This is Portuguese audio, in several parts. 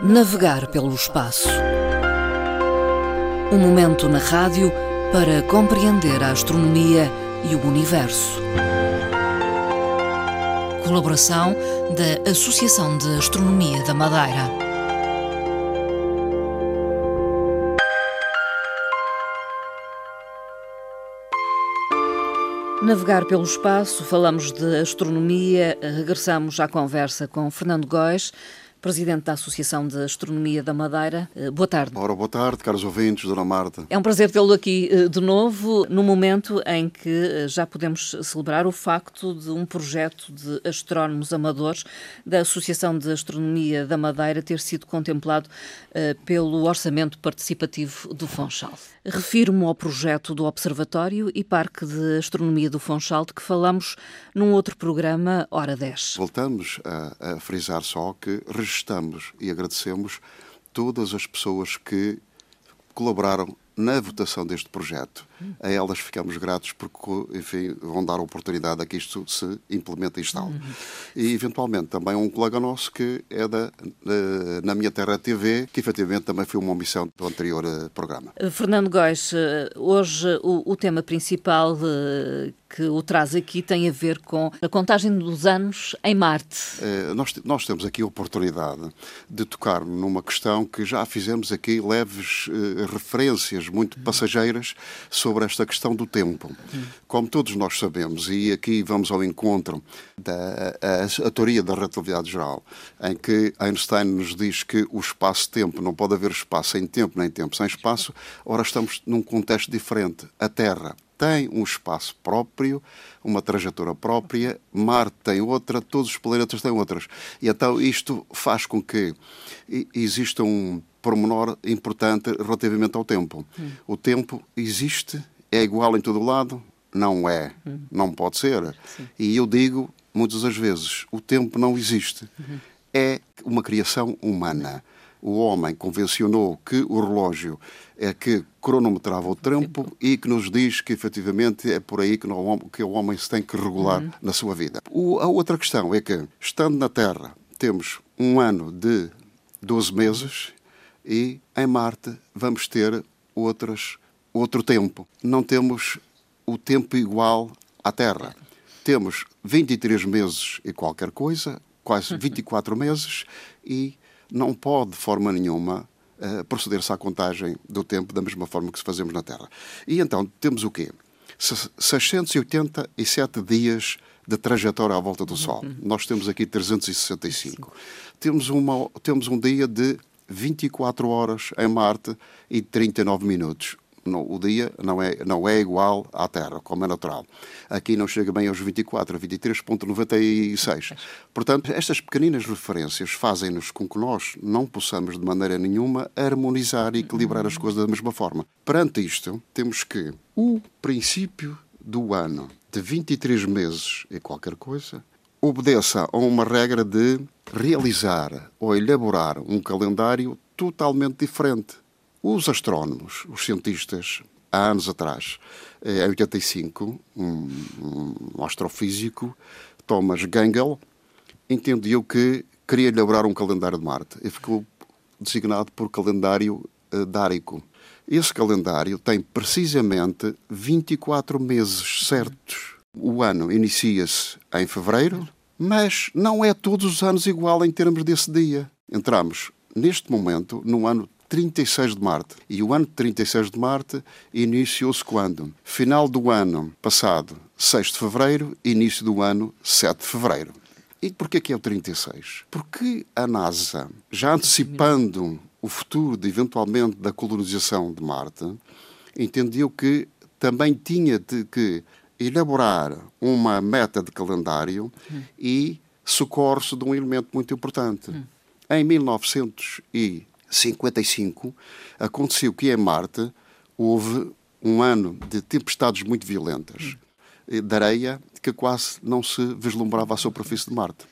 Navegar pelo espaço. Um momento na rádio para compreender a astronomia e o universo. Colaboração da Associação de Astronomia da Madeira. Navegar pelo espaço, falamos de astronomia, regressamos à conversa com Fernando Góes, Presidente da Associação de Astronomia da Madeira. Eh, boa tarde. Ora, boa tarde, caros ouvintes, Dona Marta. É um prazer tê-lo aqui eh, de novo, no momento em que eh, já podemos celebrar o facto de um projeto de astrónomos amadores da Associação de Astronomia da Madeira ter sido contemplado pelo Orçamento Participativo do Funchal. Refiro-me ao projeto do Observatório e Parque de Astronomia do Funchal, de que falamos num outro programa, Hora 10. Voltamos a, a frisar só que registramos e agradecemos todas as pessoas que colaboraram na votação deste projeto. A elas ficamos gratos porque, enfim, vão dar oportunidade a que isto se implemente e instale. Uhum. E, eventualmente, também um colega nosso que é da, Na Minha Terra TV, que efetivamente também foi uma omissão do anterior eh, programa. Eh, Fernando Góis, eh, hoje o, o tema principal que o traz aqui tem a ver com a contagem dos anos em Marte. É, nós, nós temos aqui a oportunidade de tocar numa questão que já fizemos aqui leves referências muito passageiras sobre esta questão do tempo. Como todos nós sabemos, e aqui vamos ao encontro da a, a teoria da relatividade geral, em que Einstein nos diz que o espaço-tempo não pode haver espaço sem tempo, nem tempo sem espaço, ora estamos num contexto diferente. A Terra tem um espaço próprio, uma trajetória própria, Marte tem outra, todos os planetas têm outras. E então isto faz com que exista um pormenor importante relativamente ao tempo. Hum. O tempo existe, é igual em todo o lado? Não é. Hum. Não pode ser. Sim. E eu digo, muitas das vezes, o tempo não existe. Uhum. É uma criação humana. O homem convencionou que o relógio é que cronometrava o tempo, tempo. e que nos diz que efetivamente é por aí que, que o homem se tem que regular uhum. na sua vida. O, a outra questão é que, estando na Terra, temos um ano de 12 meses e em Marte vamos ter outras, outro tempo. Não temos o tempo igual à Terra. Temos 23 meses e qualquer coisa, quase 24 meses, e não pode, de forma nenhuma, uh, proceder-se à contagem do tempo da mesma forma que se fazemos na Terra. E então temos o quê? 687 dias de trajetória à volta do Sol. Uhum. Nós temos aqui 365. Temos, uma, temos um dia de 24 horas em Marte e 39 minutos. o dia não é, não é igual à Terra, como é natural. Aqui não chega bem aos 24, a 23,96. Portanto, estas pequeninas referências fazem-nos com que nós não possamos, de maneira nenhuma, harmonizar e equilibrar as coisas da mesma forma. Perante isto, temos que o princípio do ano de 23 meses e qualquer coisa obedeça a uma regra de realizar ou elaborar um calendário totalmente diferente. Os astrónomos, os cientistas, há anos atrás, em 85, um, um astrofísico, Thomas Gangel, entendeu que queria elaborar um calendário de Marte e ficou designado por calendário uh, dárico. Esse calendário tem precisamente 24 meses certos o ano inicia-se em fevereiro, mas não é todos os anos igual em termos desse dia. Entramos, neste momento, no ano 36 de Marte. E o ano de 36 de Marte iniciou-se quando? Final do ano passado, 6 de fevereiro, início do ano, 7 de fevereiro. E porquê que é o 36? Porque a NASA, já antecipando o futuro, de, eventualmente, da colonização de Marte, entendeu que também tinha de que elaborar uma meta de calendário hum. e socorre-se de um elemento muito importante. Hum. Em 1955, aconteceu que em Marte houve um ano de tempestades muito violentas, hum. de areia, que quase não se vislumbrava a superfície de Marte.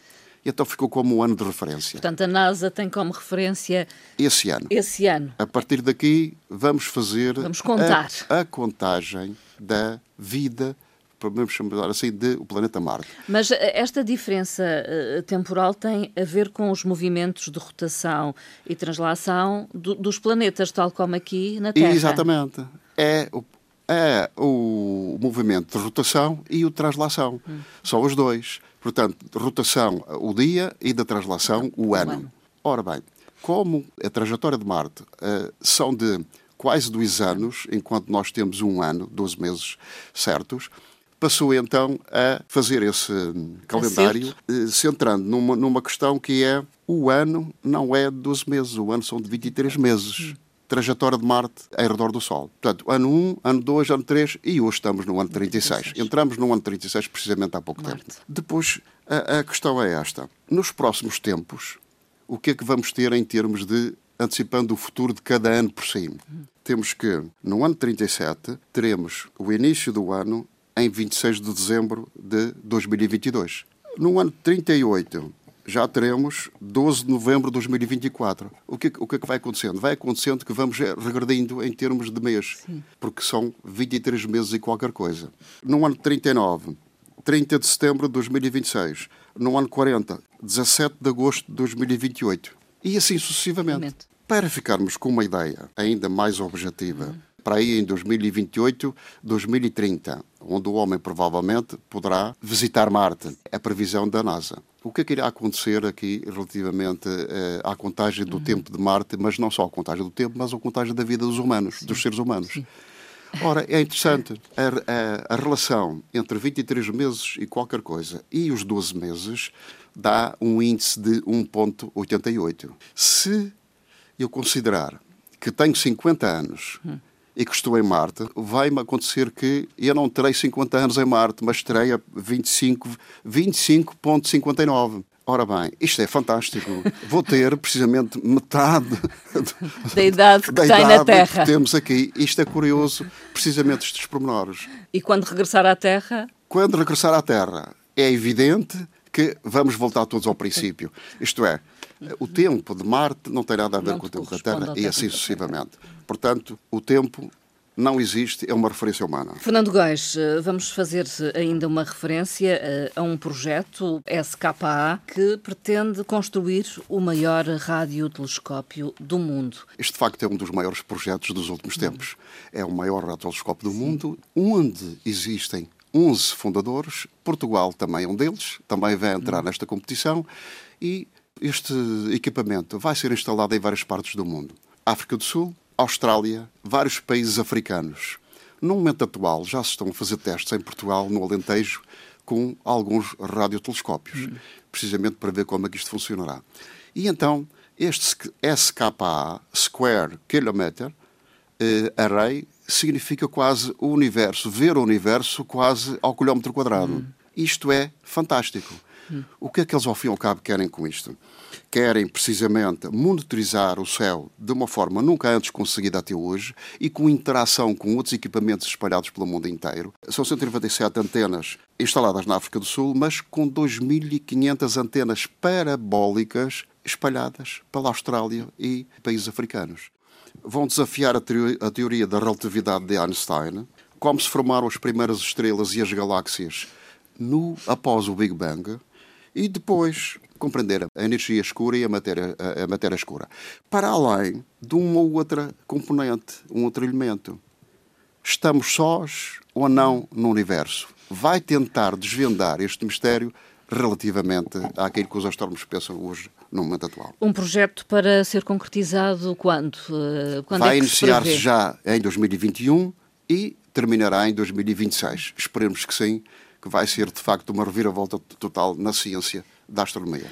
E então ficou como um ano de referência. Portanto, a NASA tem como referência esse ano. Esse ano. A partir daqui, vamos fazer vamos contar. A, a contagem da vida podemos chamar assim, de o planeta Marte. Mas eh, esta diferença uh, temporal tem a ver com os movimentos de rotação e translação do, dos planetas, tal como aqui na Terra. Exatamente. É o, é o movimento de rotação e o de translação. Hum. São os dois. Portanto, rotação o dia e da translação o, o ano. ano. Ora bem, como a trajetória de Marte uh, são de quase dois anos, enquanto nós temos um ano, 12 meses certos, passou então a fazer esse calendário, eh, centrando numa, numa questão que é o ano não é de 12 meses, o ano são de 23 meses. Trajetória de Marte em redor do Sol. Portanto, ano 1, ano 2, ano 3 e hoje estamos no ano 36. 36. Entramos no ano 36 precisamente há pouco Marte. tempo. Depois, a, a questão é esta. Nos próximos tempos, o que é que vamos ter em termos de antecipando o futuro de cada ano por si. Temos que, no ano 37, teremos o início do ano em 26 de dezembro de 2022. No ano 38, já teremos 12 de novembro de 2024. O que, o que é que vai acontecendo? Vai acontecendo que vamos regredindo em termos de mês, Sim. porque são 23 meses e qualquer coisa. No ano 39, 30 de setembro de 2026. No ano 40, 17 de agosto de 2028. E assim sucessivamente. Para ficarmos com uma ideia ainda mais objetiva, uhum. Para aí em 2028, 2030, onde o homem provavelmente poderá visitar Marte. É a previsão da NASA. O que é que irá acontecer aqui relativamente eh, à contagem do uhum. tempo de Marte, mas não só a contagem do tempo, mas a contagem da vida dos humanos, Sim. dos seres humanos? Sim. Ora, é interessante a, a, a, relação entre 23 meses e qualquer coisa e os 12 meses dá um índice de 1,88. Se eu considerar que tenho 50 anos hum. E que estou em Marte, vai-me acontecer que eu não terei 50 anos em Marte, mas terei 25,59. 25 Ora bem, isto é fantástico. Vou ter precisamente metade da idade que da tem idade na Terra. Que temos aqui. Isto é curioso, precisamente estes pormenores. E quando regressar à Terra? Quando regressar à Terra, é evidente que vamos voltar todos ao princípio. Isto é, o tempo de Marte não tem nada a ver não com o tempo da Terra e assim sucessivamente. Portanto, o tempo não existe, é uma referência humana. Fernando Góis, eh, vamos fazer ainda uma referência eh, a um projeto SKA que pretende construir o maior radiotelescópio do mundo. Este, de facto, é um dos maiores projetos dos últimos tempos. É o maior radiotelescópio do Sim. mundo, onde existem 11 fundadores. Portugal também é um deles, também vai entrar hum. nesta competição e este equipamento vai ser instalado em várias partes do mundo. África do Sul, Austrália, vários países africanos. No momento atual, já se estão a fazer testes em Portugal, no Alentejo, com alguns radiotelescópios, precisamente para ver como é que isto funcionará. E então, este SKA, Square Kilometer eh, Array, significa quase o universo, ver o universo quase ao quilómetro quadrado. Hum. Isto é fantástico. O que é que eles, ao fim e ao cabo, querem com isto? Querem, precisamente, monitorizar o céu de uma forma nunca antes conseguida até hoje e com interação com outros equipamentos espalhados pelo mundo inteiro. São 197 antenas instaladas na África do Sul, mas com 2.500 antenas parabólicas espalhadas pela Austrália e países africanos. Vão desafiar a, a teoria da relatividade de Einstein, como se formaram as primeiras estrelas e as galáxias no, após o Big Bang, e depois compreender a energia escura e a matéria, a, a matéria escura. Para além de uma ou outra componente, um outro elemento. Estamos sós ou não no universo? Vai tentar desvendar este mistério relativamente àquilo que os astrónomos pensam hoje no momento atual. Um projeto para ser concretizado quando? Eh, quando Vai é iniciar-se já em 2021 e terminará em 2026. Esperemos que sim, que vai ser de facto uma reviravolta total na ciência da astronomia.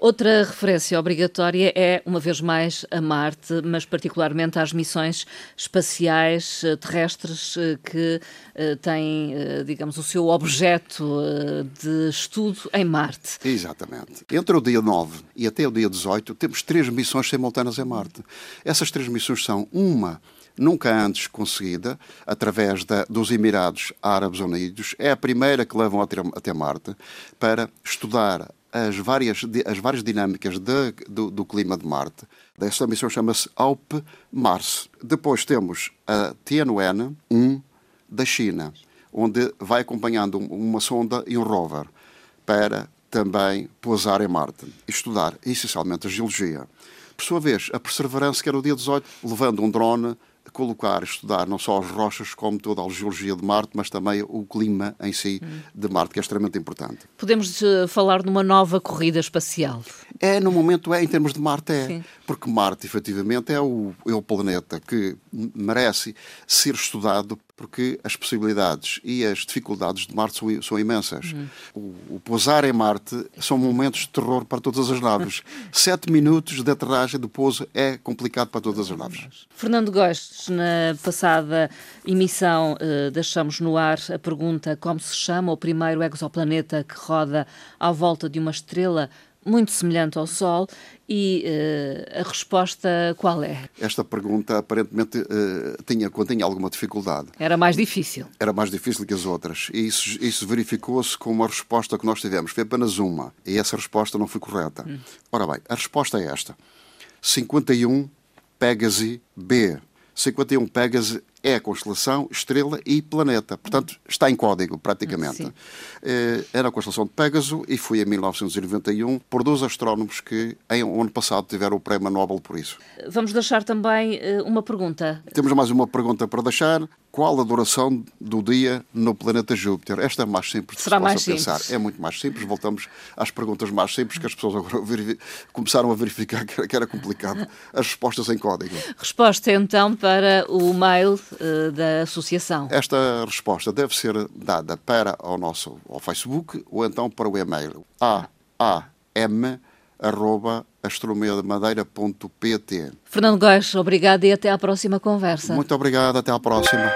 Outra referência obrigatória é, uma vez mais, a Marte, mas particularmente às missões espaciais eh, terrestres eh, que eh, têm, digamos, o seu objeto de estudo em Marte. Exatamente. Entre o dia 9 e até o dia 18, temos três missões simultâneas em Marte. Essas três missões são uma nunca antes conseguida, através da, dos Emirados Árabes Unidos. É a primeira que levam até, até Marte para estudar as várias, as várias dinâmicas de, do, do, clima de Marte. Esta missão chama-se ALP Mars. Depois temos a Tianwen-1 da China. onde vai acompanhando uma sonda e um rover para também pousar em Marte estudar essencialmente a geologia. Por sua vez, a Perseverance, que era o dia 18, levando um drone colocar, estudar não só as rochas, como toda a geologia de Marte, mas também o clima em si de Marte, que é extremamente importante. Podemos uh, falar numa nova corrida espacial? É, no momento é, em termos de Marte é. Sim. Porque Marte, efetivamente, é o, é o planeta que merece ser estudado porque as possibilidades e as dificuldades de Marte são, são imensas. Uhum. O, o, pousar em Marte são momentos de terror para todas as naves. Sete minutos de aterragem do pouso é complicado para todas as naves. Fernando Gostes, na passada emissão, eh, deixamos no ar a pergunta como se chama o primeiro exoplaneta que roda à volta de uma estrela muito semelhante ao Sol e uh, a resposta qual é? Esta pergunta aparentemente uh, tinha, continha alguma dificuldade. Era mais difícil. Era mais difícil que as outras. E isso, isso verificou-se com uma resposta que nós tivemos. Foi apenas uma. E essa resposta não foi correta. Hum. Ora bem, a resposta é esta. 51 Pegasi B. 51 Pegasi é a constelação, estrela e planeta. Portanto, está em código, praticamente. Sim. Eh, era a constelação de Pégaso e foi em 1991 por dois astrónomos que, em ano passado, tiveram o Prémio Nobel por isso. Vamos deixar também eh, uma pergunta. Temos mais uma pergunta para deixar. Qual a duração do dia no planeta Júpiter? Esta é mais simples Será mais pensar. Simples. É muito mais simples. Voltamos às perguntas mais simples que as pessoas agora começaram a verificar que era complicado. As respostas em código. Resposta então para o mail uh, da associação. Esta resposta deve ser dada para o nosso ao Facebook ou então para o e-mail aam@astronomiademadeira.pt. Fernando Góes, obrigado e até à próxima conversa. Muito obrigado, até à próxima.